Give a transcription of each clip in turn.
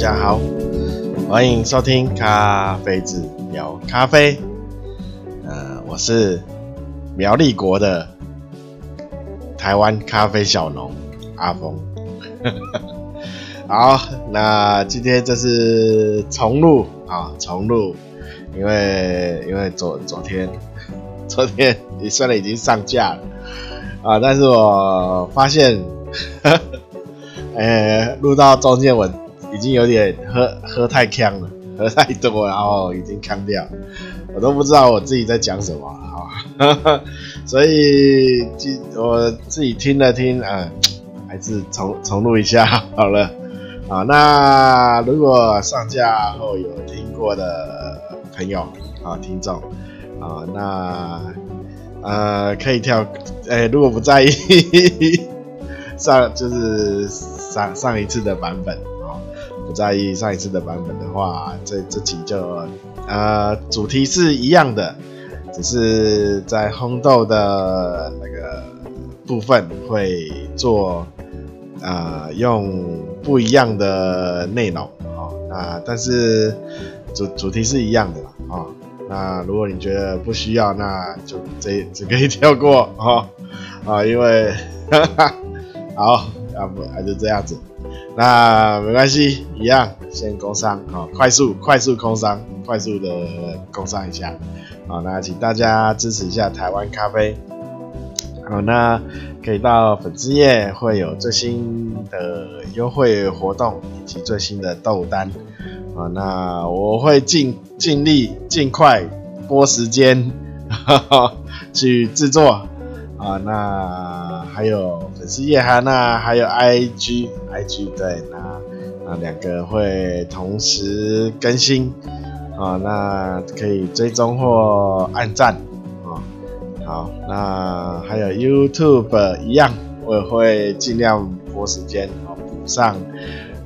大家好，欢迎收听咖啡志聊咖啡。呃，我是苗栗国的台湾咖啡小农阿峰。好，那今天这是重录啊，重录，因为因为昨昨天 昨天你虽然已经上架了啊，但是我发现，呃，录到中间我。已经有点喝喝太呛了，喝太多，然后已经呛掉，我都不知道我自己在讲什么啊，所以我自己听了听，嗯，还是重重录一下好了，啊，那如果上架后有听过的朋友啊，听众啊，那呃可以跳，哎，如果不在意 上就是上上一次的版本。不在意上一次的版本的话，这这集就呃主题是一样的，只是在烘豆的那个部分会做呃用不一样的内容哦。那但是主主题是一样的啦哦。那如果你觉得不需要，那就这这可以跳过哦啊，因为哈哈 好，要不还是这样子。那没关系，一样先工商啊，快速快速工商，快速的工商一下，好，那请大家支持一下台湾咖啡，好，那可以到粉丝页会有最新的优惠活动以及最新的豆单，啊，那我会尽尽力尽快拨时间 去制作。啊，那还有粉丝页哈，那还有 IG，IG 对，那啊两个会同时更新啊，那可以追踪或按赞啊。好，那还有 YouTube 一样，我也会尽量拨时间啊补上，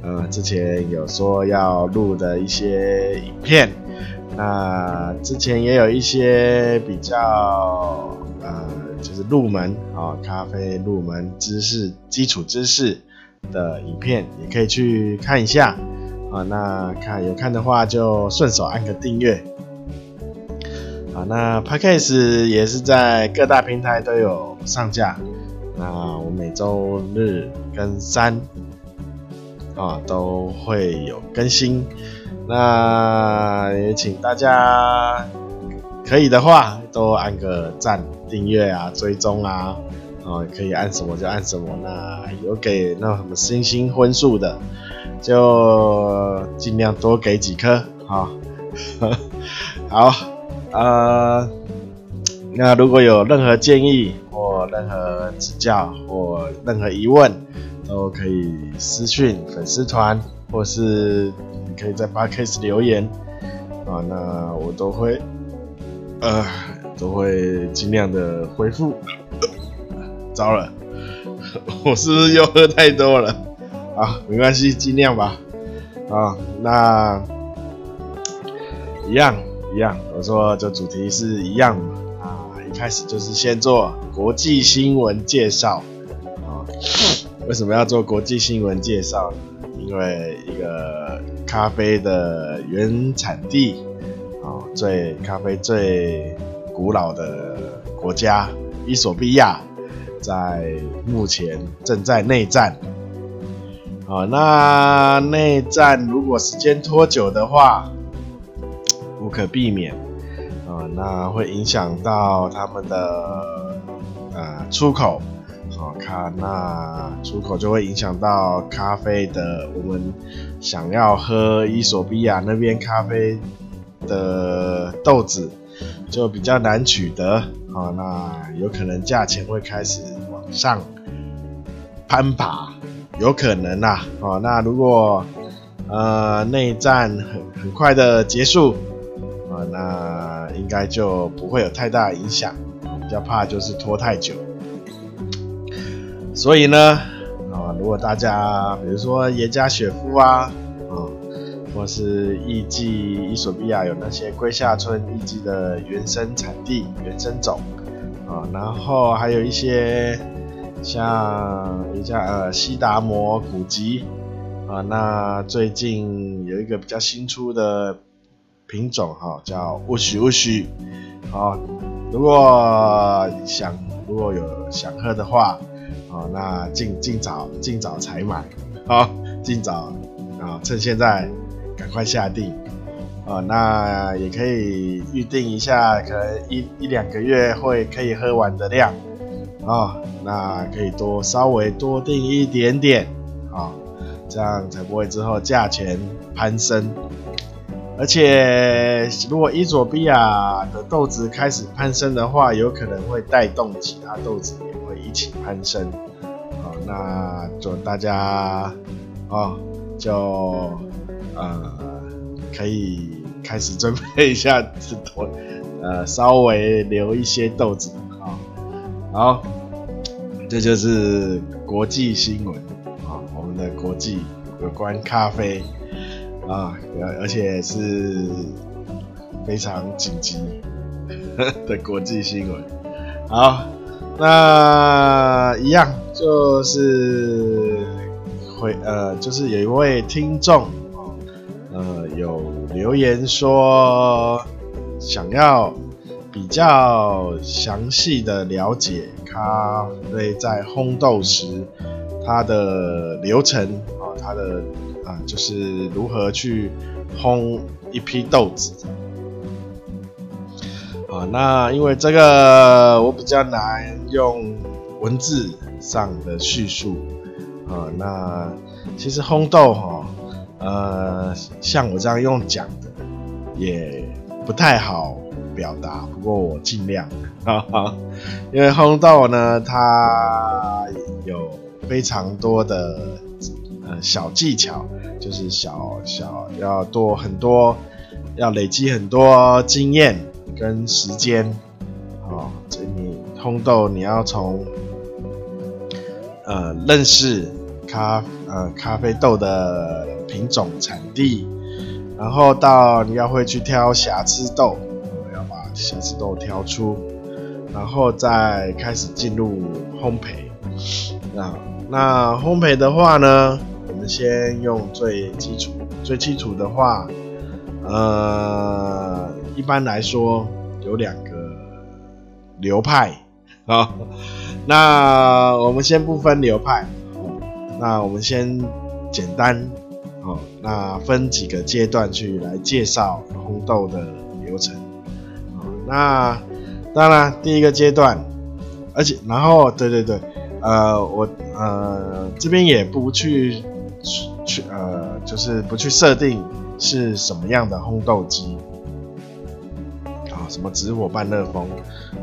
呃，之前有说要录的一些影片，那之前也有一些比较呃。就是入门啊，咖啡入门知识、基础知识的影片，也可以去看一下啊。那看有看的话，就顺手按个订阅。啊，那 Podcast 也是在各大平台都有上架。那我每周日跟三啊都会有更新。那也请大家可以的话，都按个赞。订阅啊，追踪啊，哦，可以按什么就按什么。那有给那什么星星分数的，就尽量多给几颗啊。好，呃，那如果有任何建议或任何指教或任何疑问，都可以私讯粉丝团，或是你可以在 p o d c a s 留言啊，那我都会，呃。都会尽量的回复。糟了，我是不是又喝太多了？啊，没关系，尽量吧。啊，那一样一样，我说这主题是一样嘛。啊，一开始就是先做国际新闻介绍。啊，为什么要做国际新闻介绍？因为一个咖啡的原产地，最咖啡最。古老的国家伊索比亚，在目前正在内战。好，那内战如果时间拖久的话，无可避免啊，那会影响到他们的呃出口。好，看那出口就会影响到咖啡的，我们想要喝伊索比亚那边咖啡的豆子。就比较难取得啊，那有可能价钱会开始往上攀爬，有可能啦啊。那如果呃内战很很快的结束啊，那应该就不会有太大影响，比较怕就是拖太久。所以呢啊，如果大家比如说耶加雪夫啊。或是艺妓伊索比亚有那些龟下村艺妓的原生产地、原生种啊，然后还有一些像一家呃西达摩古籍啊，那最近有一个比较新出的品种哈，叫乌须乌须，好，如果想如果有想喝的话，啊，那尽尽早尽早采买，好，尽早啊，趁现在赶快下定，啊，那也可以预定一下，可能一一两个月会可以喝完的量，啊，那可以多稍微多订一点点，啊。这样才不会之后价钱攀升，而且如果伊索比亚的豆子开始攀升的话，有可能会带动其他豆子也会一起攀升。好，那就大家哦，就呃可以开始准备一下，呃稍微留一些豆子啊。好，这就是国际新闻啊，我们。的国际有关咖啡啊，而且是非常紧急的国际新闻。好，那一样就是会呃，就是有一位听众呃有留言说想要比较详细的了解咖啡在烘豆时。它的流程啊，它的啊，就是如何去烘一批豆子啊。那因为这个我比较难用文字上的叙述啊。那其实烘豆哈，呃，像我这样用讲的也不太好表达，不过我尽量啊。因为烘豆呢，它有。非常多的呃小技巧，就是小小要多很多，要累积很多经验跟时间啊。这你烘豆，你要从呃认识咖呃咖啡豆的品种产地，然后到你要会去挑瑕疵豆，要把瑕疵豆挑出，然后再开始进入烘焙那。那烘焙的话呢，我们先用最基础、最基础的话，呃，一般来说有两个流派 啊。那我们先不分流派，那我们先简单，哦，那分几个阶段去来介绍烘豆的流程。那当然第一个阶段，而且然后对对对。呃，我呃这边也不去去呃，就是不去设定是什么样的烘豆机啊，什么直火半热风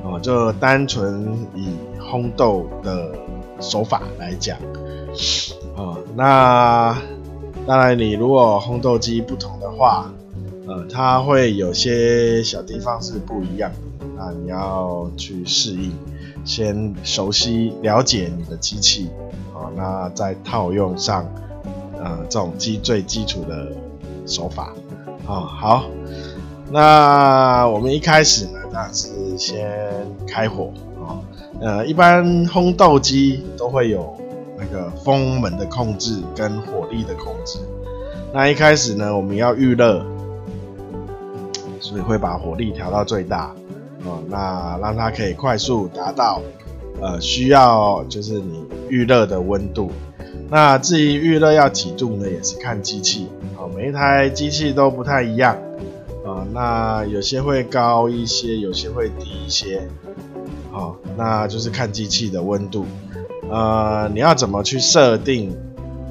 啊，就单纯以烘豆的手法来讲啊，那当然你如果烘豆机不同的话，呃，它会有些小地方是不一样的，那你要去适应。先熟悉了解你的机器，啊，那再套用上，呃，这种基最基础的手法，啊，好，那我们一开始呢，当然是先开火，啊，呃，一般烘豆机都会有那个风门的控制跟火力的控制，那一开始呢，我们要预热，所以会把火力调到最大。哦，那让它可以快速达到，呃，需要就是你预热的温度。那至于预热要几度呢？也是看机器，哦，每一台机器都不太一样，啊，那有些会高一些，有些会低一些，好，那就是看机器的温度。呃，你要怎么去设定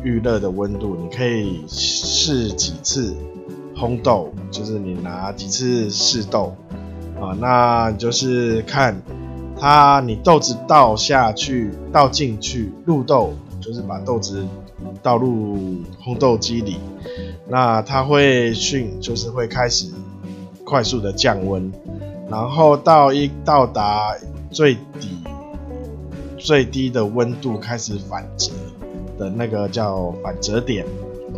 预热的温度？你可以试几次烘豆，就是你拿几次试豆。啊，那就是看它，你豆子倒下去，倒进去入豆，就是把豆子倒入烘豆机里，那它会迅，就是会开始快速的降温，然后到一到达最底最低的温度开始反折的那个叫反折点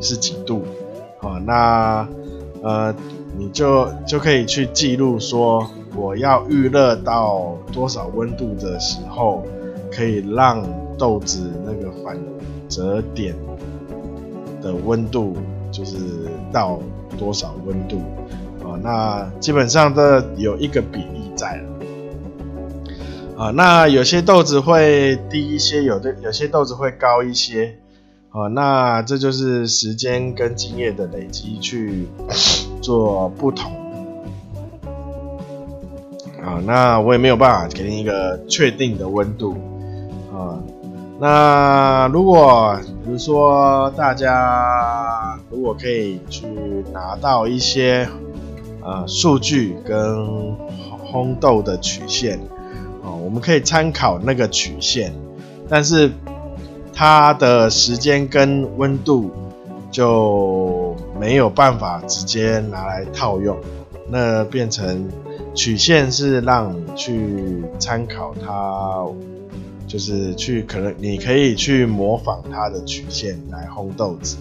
是几度？啊，那呃。你就就可以去记录说，我要预热到多少温度的时候，可以让豆子那个反折点的温度就是到多少温度啊？那基本上都有一个比例在啊。那有些豆子会低一些，有的有些豆子会高一些啊。那这就是时间跟经验的累积去做不同啊。那我也没有办法给你一个确定的温度啊。那如果比如说大家如果可以去拿到一些呃数据跟烘豆的曲线，我们可以参考那个曲线，但是它的时间跟温度就没有办法直接拿来套用，那变成曲线是让你去参考它。就是去可能你可以去模仿它的曲线来烘豆子，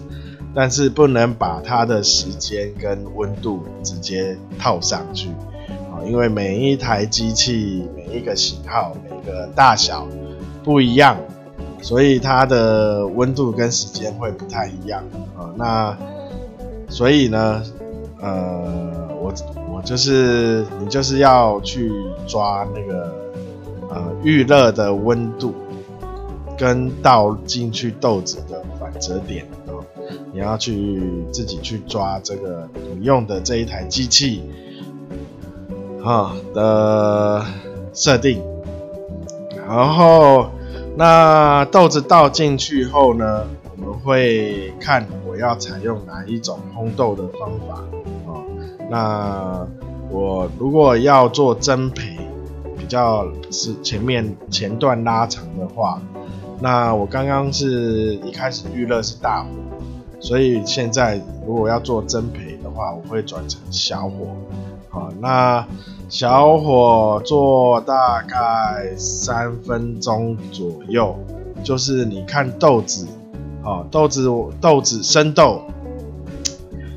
但是不能把它的时间跟温度直接套上去，因为每一台机器、每一个型号、每个大小不一样，所以它的温度跟时间会不太一样啊。那所以呢，呃，我我就是你就是要去抓那个。呃，预热的温度跟倒进去豆子的反折点啊，你要去自己去抓这个你用的这一台机器啊的设定。然后，那豆子倒进去后呢，我们会看我要采用哪一种烘豆的方法啊。那我如果要做蒸焙。比较是前面前段拉长的话，那我刚刚是一开始预热是大火，所以现在如果要做蒸焙的话，我会转成小火，好，那小火做大概三分钟左右，就是你看豆子，啊，豆子豆子生豆，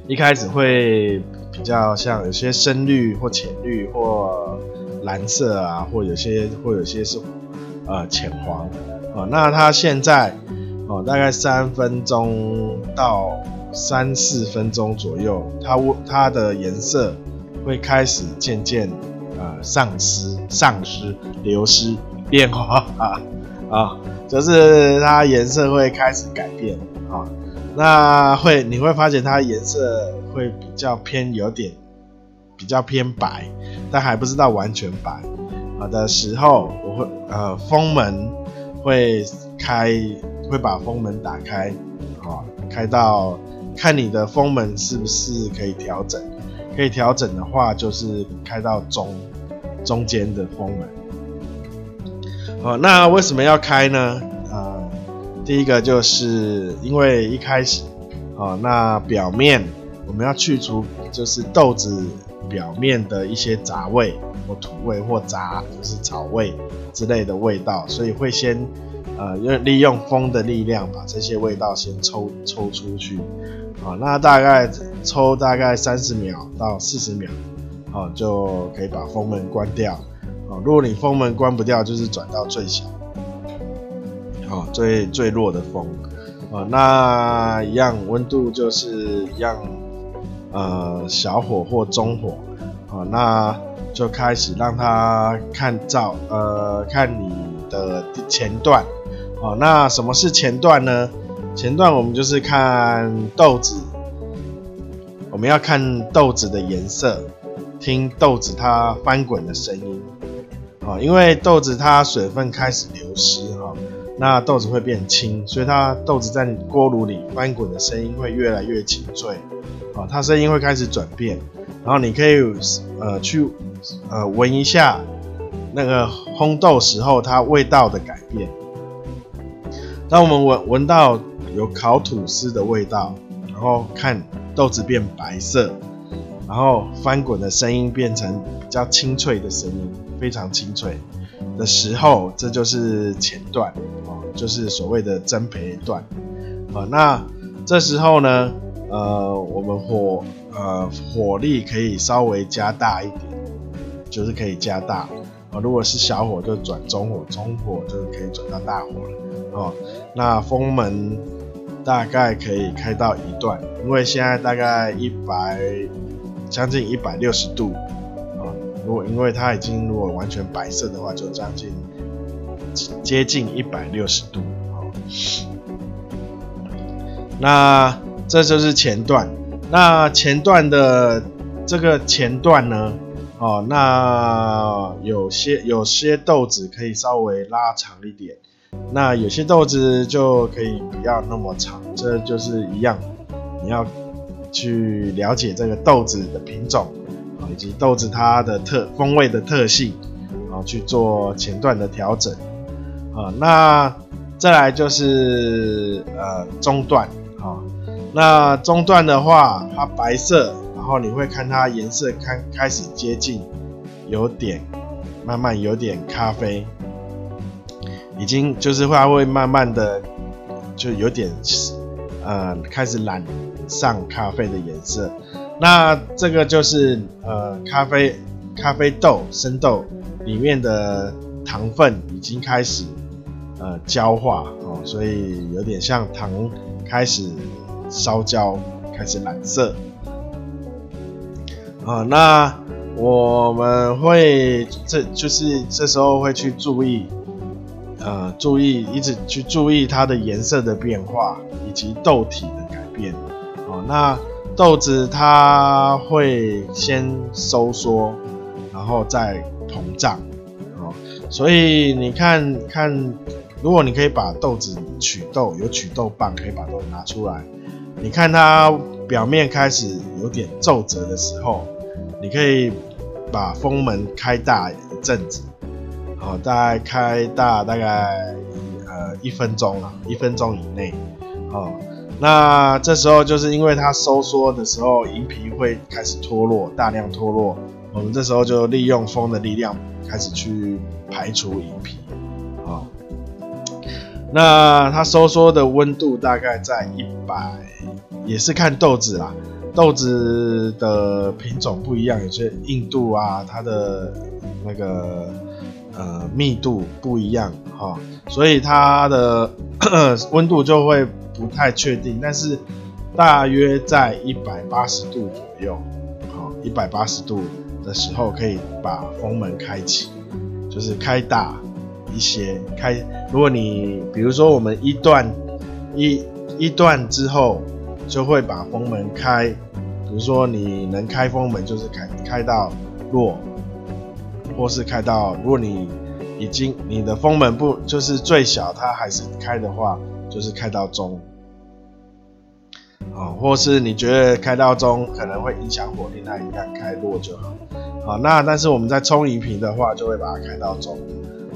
一开始会比较像有些深绿或浅绿或。蓝色啊，或有些或有些是呃浅黄啊，那它现在哦大概三分钟到三四分钟左右，它它的颜色会开始渐渐呃丧失、丧失、流失、变化啊啊，就是它颜色会开始改变啊，那会你会发现它颜色会比较偏有点。比较偏白，但还不知道完全白。好的时候，我会呃风门会开，会把风门打开，啊，开到看你的风门是不是可以调整，可以调整的话就是开到中中间的风门。好，那为什么要开呢？呃，第一个就是因为一开始，啊，那表面我们要去除就是豆子。表面的一些杂味或土味或杂就是草味之类的味道，所以会先呃用利用风的力量把这些味道先抽抽出去啊，那大概抽大概三十秒到四十秒啊，就可以把风门关掉啊。如果你风门关不掉，就是转到最小啊，最最弱的风啊，那一样温度就是一样。呃，小火或中火，啊、那就开始让它看照，呃，看你的前段，哦，那什么是前段呢？前段我们就是看豆子，我们要看豆子的颜色，听豆子它翻滚的声音，啊、因为豆子它水分开始流失，哈、那豆子会变轻，所以它豆子在锅炉里翻滚的声音会越来越清脆。啊，它声音会开始转变，然后你可以呃去呃闻一下那个烘豆时候它味道的改变。当我们闻闻到有烤吐司的味道，然后看豆子变白色，然后翻滚的声音变成比较清脆的声音，非常清脆的时候，这就是前段哦，就是所谓的蒸培段。啊，那这时候呢？呃，我们火呃火力可以稍微加大一点，就是可以加大如果是小火就转中火，中火就可以转到大火了哦。那风门大概可以开到一段，因为现在大概一百将近一百六十度啊。如果因为它已经如果完全白色的话，就将近接近一百六十度啊。那这就是前段，那前段的这个前段呢？哦，那有些有些豆子可以稍微拉长一点，那有些豆子就可以不要那么长，这就是一样，你要去了解这个豆子的品种啊，以及豆子它的特风味的特性，然后去做前段的调整啊。那再来就是呃中段啊，那中段的话，它白色。然后你会看它颜色开开始接近，有点慢慢有点咖啡，已经就是会会慢慢的就有点呃开始染上咖啡的颜色。那这个就是呃咖啡咖啡豆生豆里面的糖分已经开始呃焦化哦，所以有点像糖开始烧焦，开始染色。啊，那我们会这就是这时候会去注意，呃，注意一直去注意它的颜色的变化以及豆体的改变。哦，那豆子它会先收缩，然后再膨胀。哦，所以你看看，如果你可以把豆子取豆，有取豆棒可以把豆拿出来，你看它表面开始有点皱褶的时候。你可以把风门开大一阵子，好，大概开大大概呃一分钟啊，一分钟以内，好，那这时候就是因为它收缩的时候，银皮会开始脱落，大量脱落，我们这时候就利用风的力量开始去排除银皮，好，那它收缩的温度大概在一百，也是看豆子啦。豆子的品种不一样，有些硬度啊，它的那个呃密度不一样哈，所以它的 温度就会不太确定，但是大约在一百八十度左右，好，一百八十度的时候可以把风门开启，就是开大一些，开。如果你比如说我们一段一一段之后。就会把风门开，比如说你能开风门，就是开开到弱，或是开到，如果你已经你的风门不就是最小，它还是开的话，就是开到中，啊，或是你觉得开到中可能会影响火力，那一样开弱就好，好，那但是我们在冲银瓶的话，就会把它开到中，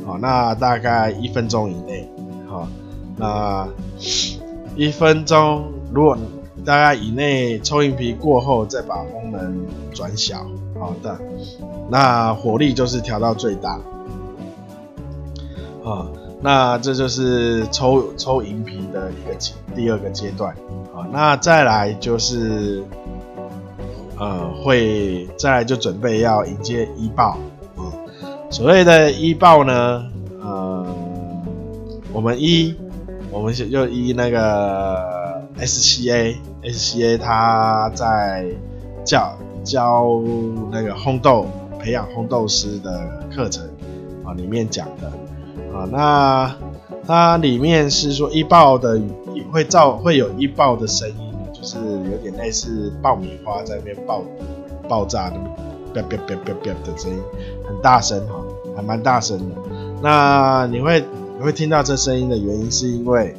好，那大概一分钟以内，好，那一分钟如果。大概以内抽银皮过后，再把风门转小，好的，那火力就是调到最大，啊，那这就是抽抽银皮的一个第二个阶段，啊，那再来就是，呃，会再来就准备要迎接一爆，啊，所谓的一爆呢，呃，我们一，我们就一那个。SCA，SCA 他在教教那个烘豆培养烘豆师的课程啊，里面讲的啊，那它里面是说一爆的会造会有一爆的声音，就是有点类似爆米花在那边爆爆炸的，啪啪啪啪啪的声音，很大声哈，还蛮大声的。那你会你会听到这声音的原因是因为。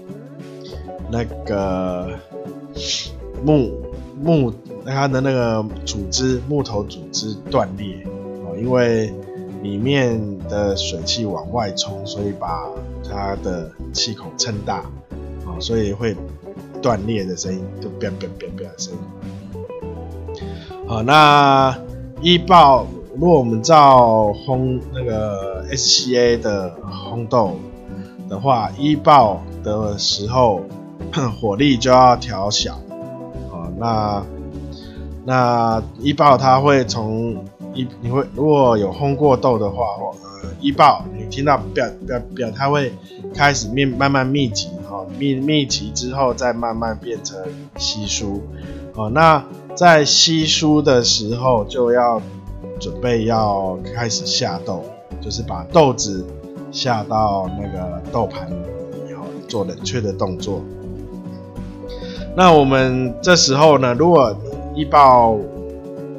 那个木木它的那个组织木头组织断裂哦，因为里面的水汽往外冲，所以把它的气孔撑大啊，所以会断裂的声音，就“变变变变”的声音。好，那一爆，如果我们照轰那个 SCA 的轰豆的话，一爆的时候。火力就要调小，啊，那那一爆它会从一，你会如果有烘过豆的话，哦，呃，一爆你听到表表表，它会开始密慢慢密集，哈，密密集之后再慢慢变成稀疏，哦，那在稀疏的时候就要准备要开始下豆，就是把豆子下到那个豆盘里，哈，做冷却的动作。那我们这时候呢，如果一爆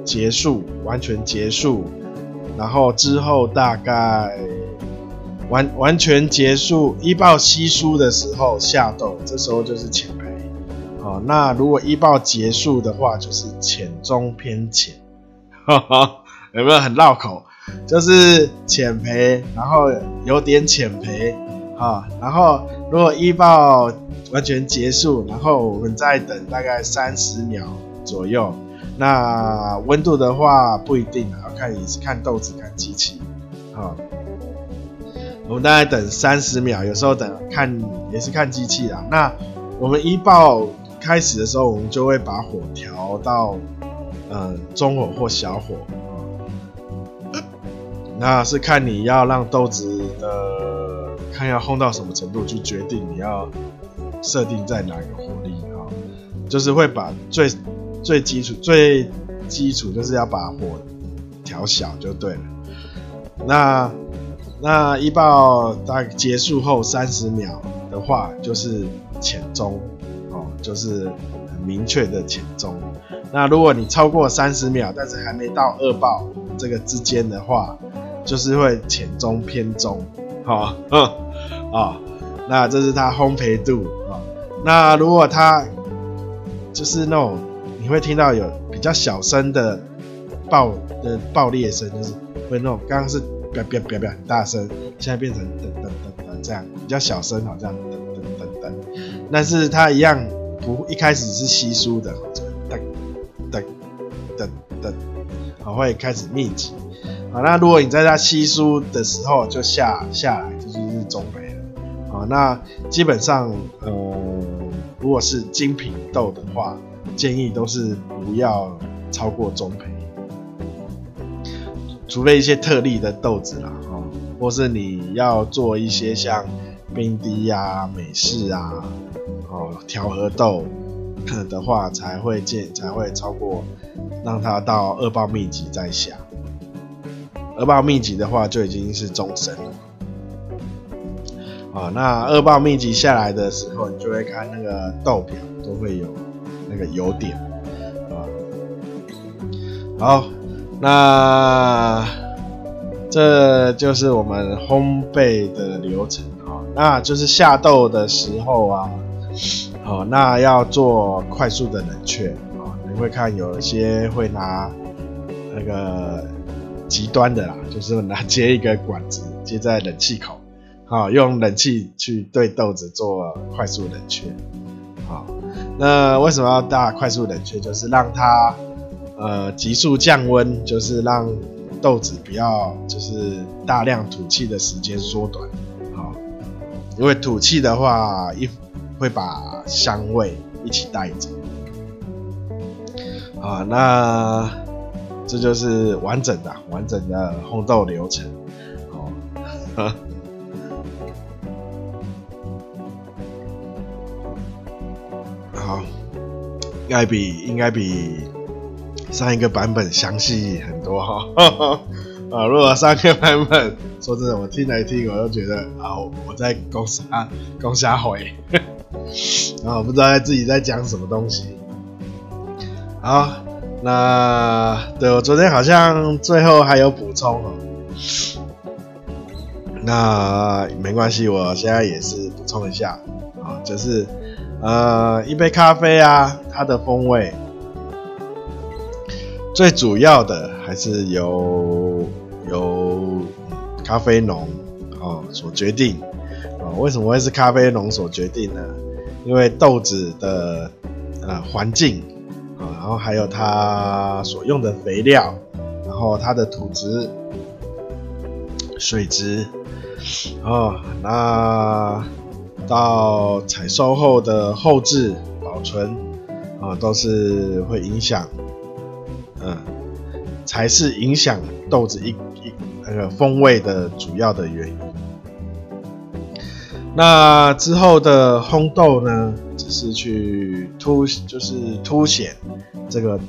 结束，完全结束，然后之后大概。完完全结束一爆稀疏的时候下豆，这时候就是浅焙。好，那如果一爆结束的话，就是浅中偏浅。有没有很绕口？就是浅培，然后有点浅培。啊，然后如果一爆完全结束，然后我们再等大概三十秒左右。那温度的话不一定，要看也是看豆子看机器。好。我们大概等三十秒，有时候等看也是看机器啦。那我们一爆开始的时候，我们就会把火调到呃中火或小火，那是看你要让豆子的看要轰到什么程度，去决定你要设定在哪个火力啊。就是会把最最基础最基础就是要把火调小就对了。那那一爆大概结束后三十秒的话，就是浅中哦，就是很明确的浅中。那如果你超过三十秒，但是还没到二爆这个之间的话，就是会浅中偏中，好、哦，啊、哦，那这是它烘焙度啊、哦。那如果它就是那种你会听到有比较小声的爆的爆裂声，就是会那种刚刚是。别别别别很大声，现在变成噔噔噔噔这样，比较小声好，像噔噔噔噔。但是它一样不一开始是稀疏的，噔噔噔噔，好，会开始密集。好，那如果你在它稀疏的时候就下下来，就是中焙了。好，那基本上呃，如果是精品豆的话，建议都是不要超过中焙。除非一些特例的豆子啦，哦，或是你要做一些像冰滴啊、美式啊、哦调和豆的话，才会建才会超过，让它到二爆密集再下。二爆密集的话就已经是终身了，啊，那二爆密集下来的时候，你就会看那个豆表都会有那个油点，啊，好。那这就是我们烘焙的流程啊，那就是下豆的时候啊，好，那要做快速的冷却啊。你会看有些会拿那个极端的啦，就是拿接一个管子接在冷气口，好，用冷气去对豆子做快速冷却。好，那为什么要大快速冷却？就是让它。呃，急速降温就是让豆子不要就是大量吐气的时间缩短，好，因为吐气的话一会把香味一起带走，啊，那这就是完整的完整的烘豆流程，好，好，应该比应该比。上一个版本详细很多。哈，啊，如果上一个版本说真的，我听来听我都觉得啊，我在公虾公虾回，然后不知道自己在讲什么东西。好，那对我昨天好像最后还有补充哦，那没关系，我现在也是补充一下啊，就是呃一杯咖啡啊，它的风味。最主要的还是由由咖啡农哦所决定啊。为什么会是咖啡农所决定呢？因为豆子的呃环境，然后还有它所用的肥料，然后它的土质、水质哦，那到采收后的后置保存啊，都是会影响。嗯，才是影响豆子一一那个风味的主要的原因。那之后的烘豆呢，是去凸，就是凸显这个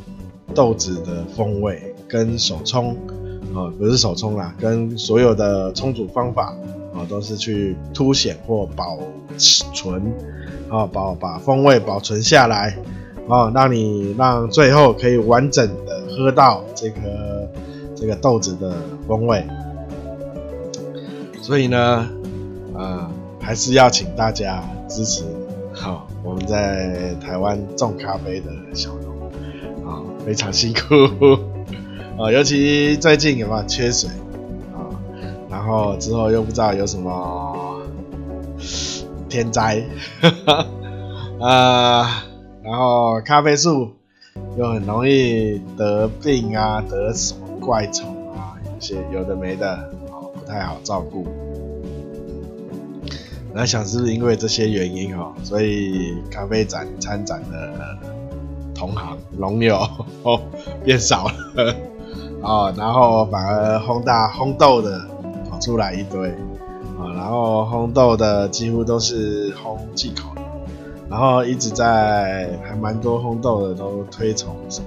豆子的风味，跟手冲啊、不是手冲啦，跟所有的冲煮方法啊、都是去凸显或保存啊，保、把风味保存下来啊、让你让最后可以完整的喝到这个这个豆子的风味。所以呢，啊、呃，还是要请大家支持好、哦、我们在台湾种咖啡的小农啊，非常辛苦 啊、哦，尤其最近有没有缺水啊、哦？然后之后又不知道有什么天灾 啊，然后咖啡树又很容易得病啊，得什么怪虫啊，有些有的没的。啊不太好照顾，那想是不是因为这些原因哦，所以咖啡展参展的同行龙友哦变少了哦，然后反而烘大烘豆的跑出来一堆啊，然后烘豆的几乎都是烘进口的，然后一直在还蛮多烘豆的都推崇什么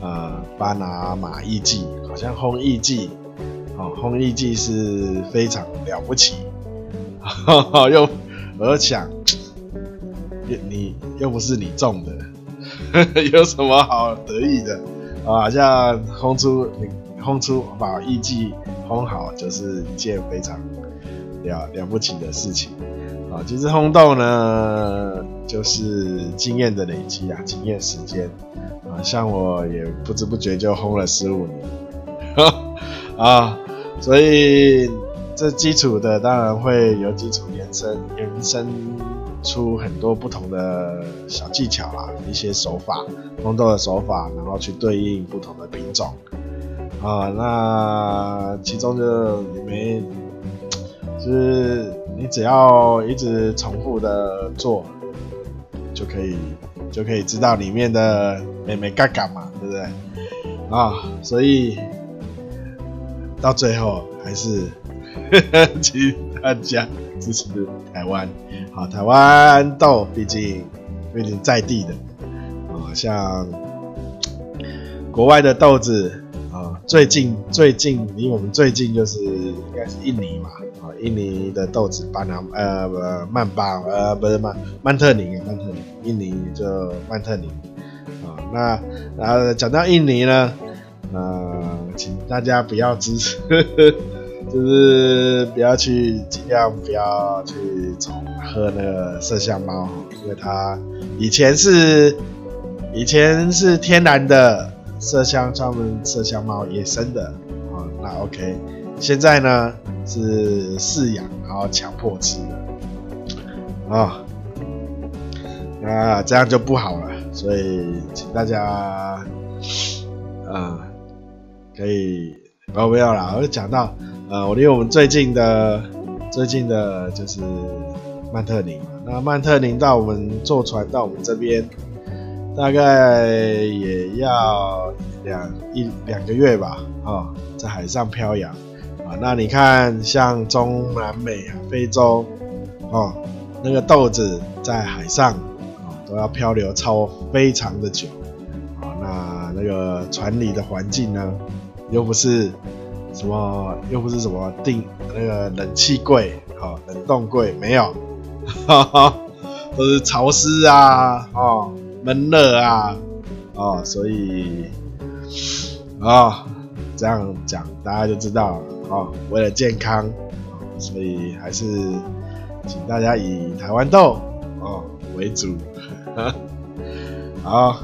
呃巴拿马艺伎，好像烘艺伎。哦，烘艺伎是非常了不起，哈 哈又我又想，你又不是你种的，有什么好得意的？啊，像烘出你烘出把艺伎烘好，就是一件非常了了不起的事情。啊，其实烘豆呢，就是经验的累积啊，经验时间啊，像我也不知不觉就烘了十五年，啊。所以这基础的当然会有基础延伸，延伸出很多不同的小技巧啦，一些手法，烘豆的手法，然后去对应不同的品种啊。那其中就里面，就是你只要一直重复的做，就可以就可以知道里面的眉眉角角嘛，对不对？啊，所以。到最后还是请大家支持台湾，好，台湾豆毕竟毕竟在地的啊，像国外的豆子啊，最近最近离我们最近就是应该是印尼嘛，啊，印尼的豆子巴拿呃曼巴呃不是曼曼特宁曼特宁，印尼就曼特宁啊，那然后讲到印尼呢。呃，请大家不要支持，就是不要去尽量不要去从喝那个麝香猫，因为它以前是以前是天然的麝香，专门麝香猫野生的啊，那 OK，现在呢是饲养然后强迫吃的啊，那这样就不好了，所以请大家啊。可以，哦不要啦，我就讲到，呃，我离我们最近的，最近的就是曼特宁嘛。那曼特宁到我们坐船到我们这边，大概也要两一两个月吧，啊、哦，在海上漂洋啊。那你看，像中南美啊、非洲，哦，那个豆子在海上啊、哦，都要漂流超非常的久啊、哦。那那个船里的环境呢？又不是什么，又不是什么定那个冷气柜，好冷冻柜没有，哈哈，都是潮湿啊，哦闷热啊，哦所以啊、哦、这样讲大家就知道了，哦为了健康，所以还是请大家以台湾豆哦为主，好，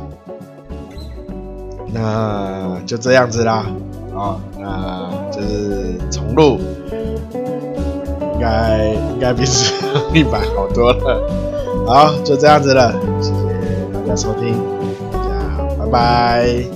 那就这样子啦。哦，那就是重录，应该应该比上一版好多了。好，就这样子了，谢谢大家收听，大家拜拜。